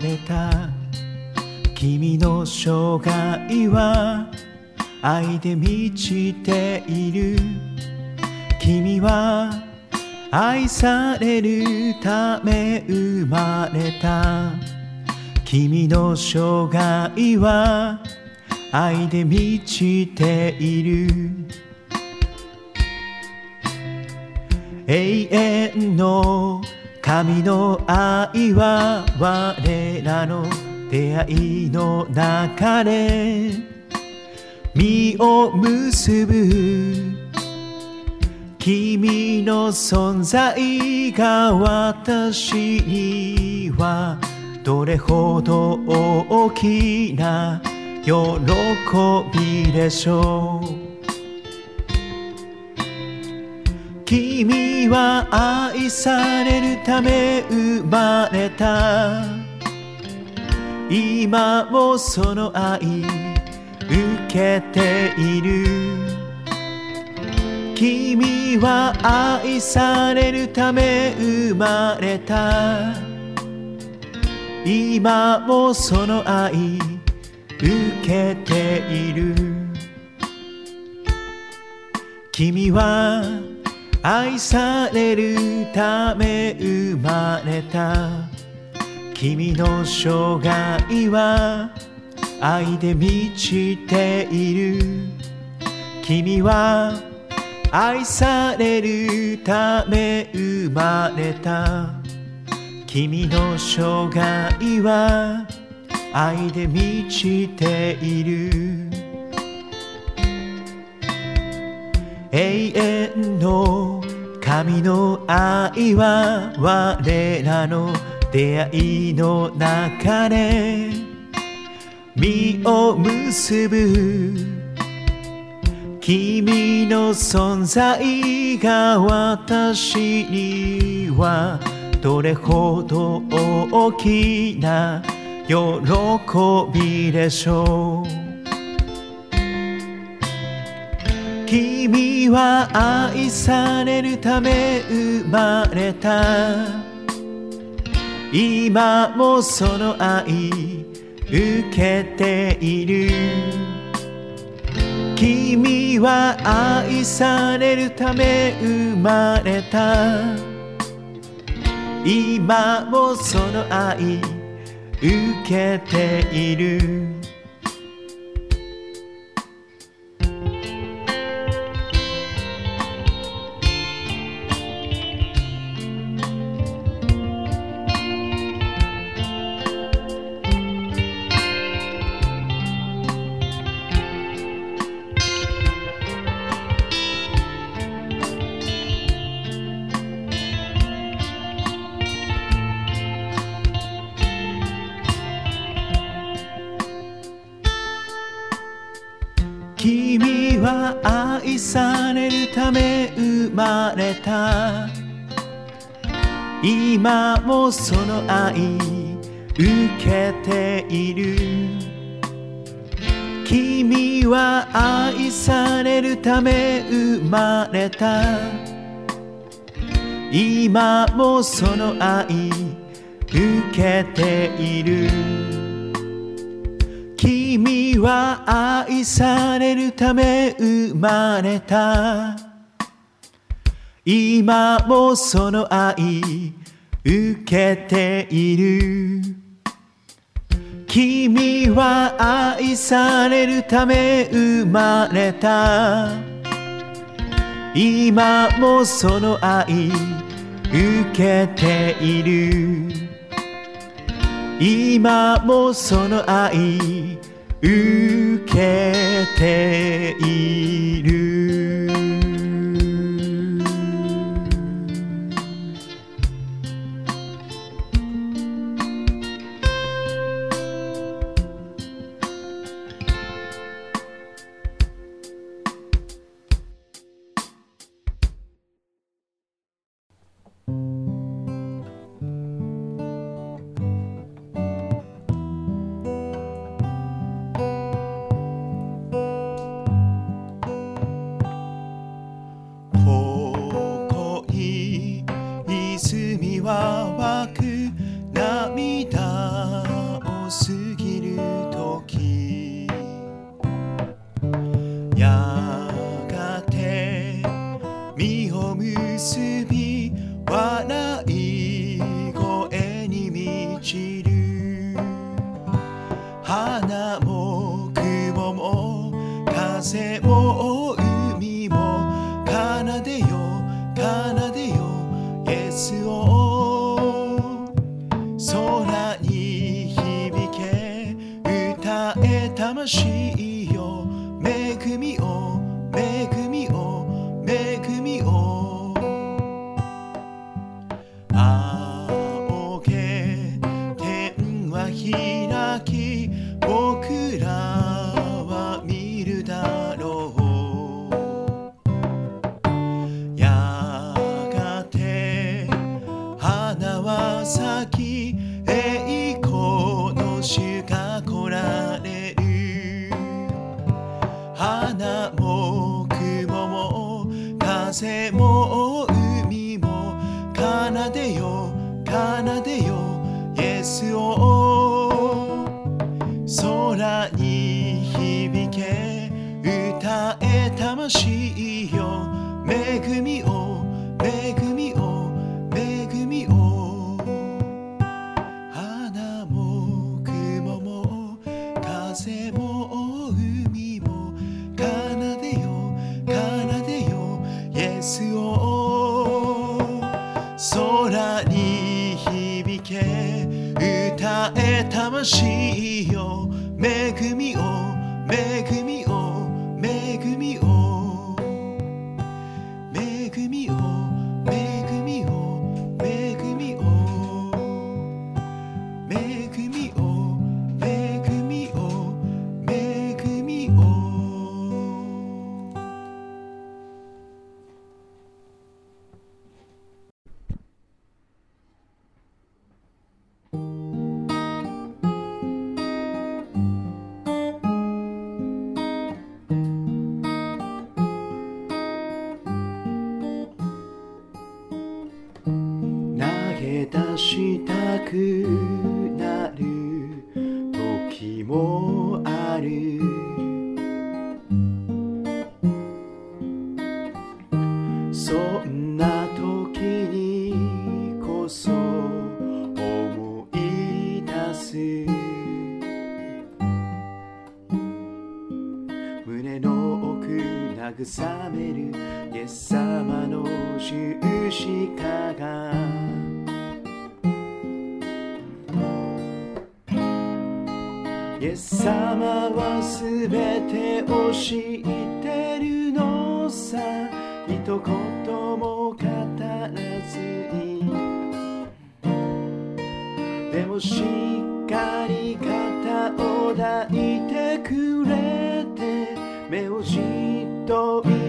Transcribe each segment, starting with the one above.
れた君の生涯は愛で満ちている君は愛されるため生まれた君の生涯は愛で満ちている永遠の神の愛は我らの出会いの中で実を結ぶ君の存在が私にはどれほど大きな喜びでしょう。君は愛されるため生まれた。今もその愛受けている。君は愛されるため生まれた。今もその愛受けている。君は愛されるため生まれた。君の生涯は愛で満ちている。君は愛されるため生まれた。君の生涯は愛で満ちている。永遠の神の愛は我らの出会いの中で。実を結ぶ。君の存在が私にはどれほど大きな喜びでしょう。君は愛されるため生まれた。今もその愛受けている。君は愛されるため生まれた。今もその愛受けている。は愛されるため生まれた。今もその愛受けている。君は愛されるため生まれた。今もその愛受けている。君は愛されるため生まれた。今もその愛受けている。君は愛されるため生まれた。今もその愛受けている。今もその愛受けている。風も海も奏でよ奏でよイエスを。空に響け歌え魂よ。恵みを恵みを恵みを。仰げ天は開き僕らは見るだ。she 組を出したくなる時もある。イエス様はすべてを知ってるのさ。一言も語らずにでもしっかり肩を抱いてくれて目をじっと見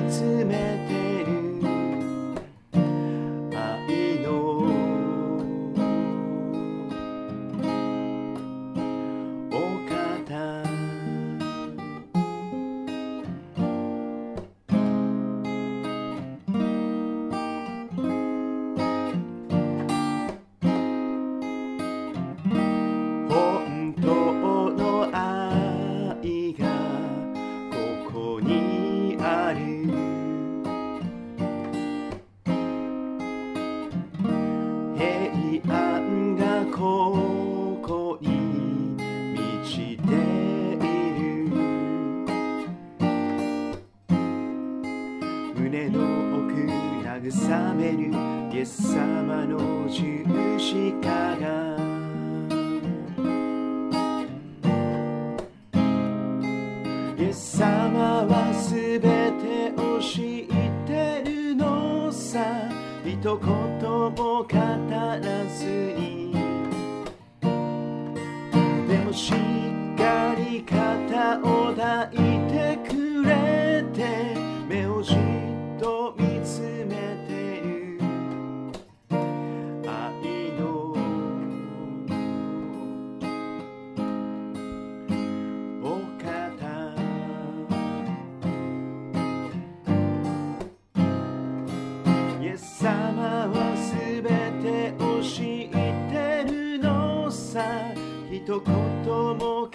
一言も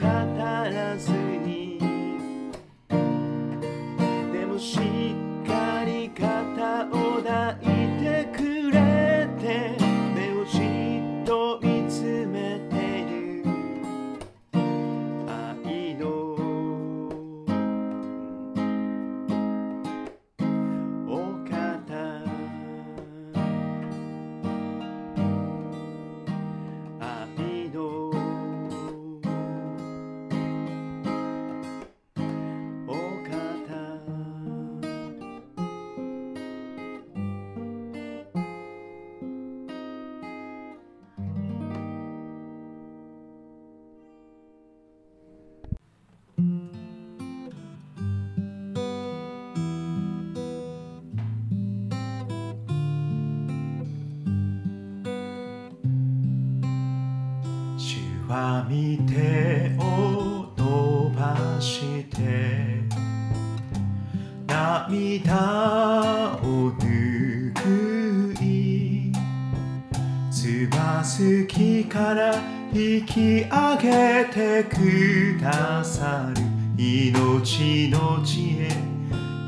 は見てを伸ばして涙を拭いつばすきから引き上げてくださる命の地へ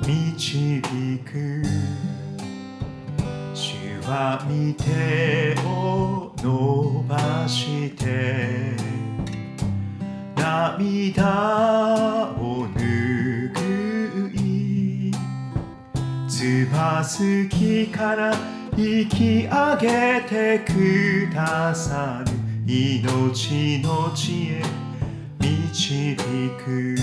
導く。主は見てを伸ばして涙を拭い。つばすきから引き上げてくださる命の地へ。導く。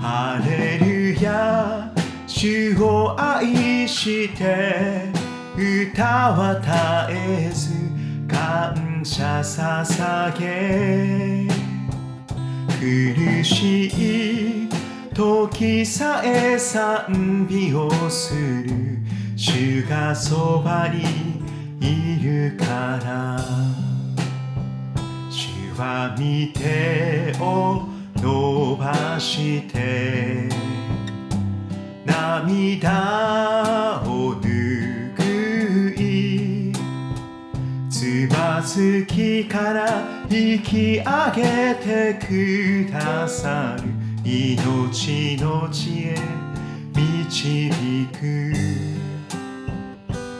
ハレルヤ主を愛して。歌は絶えず感謝捧げ。苦しい時さえ賛美をする主がそばにいるから。主は見てを伸ばして。涙を拭つばつきから引き上げてく。ださる命の地へ導く。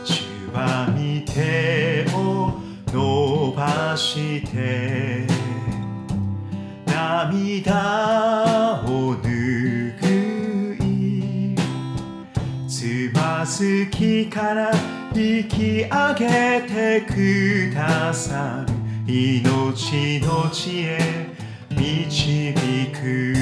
主は見てを伸ばして涙を拭いつばすきから引き上げてくださる命の地へ導く。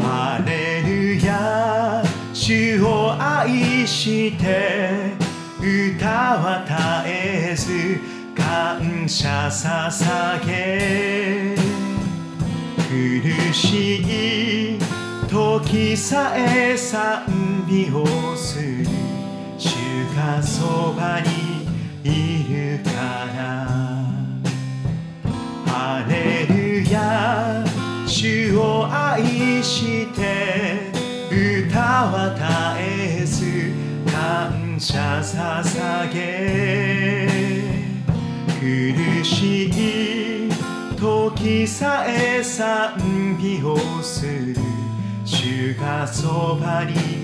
ハレルヤ主を愛して歌は絶えず感謝捧げ。苦しい時さえ賛美をする。がそばにいるから。ハレルヤ主を愛して歌は絶えず感謝捧げ。苦しい時さえ賛美をする。主がそばに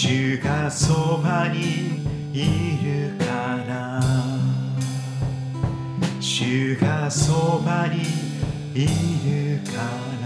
主がそばにいるから。主がそばにいるから「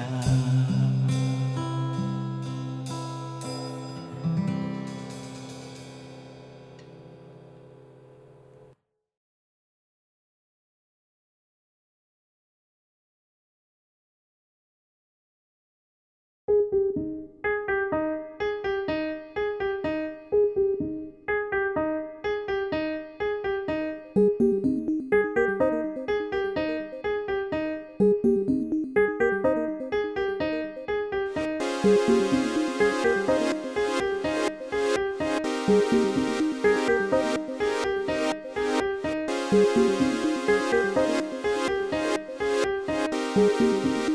Música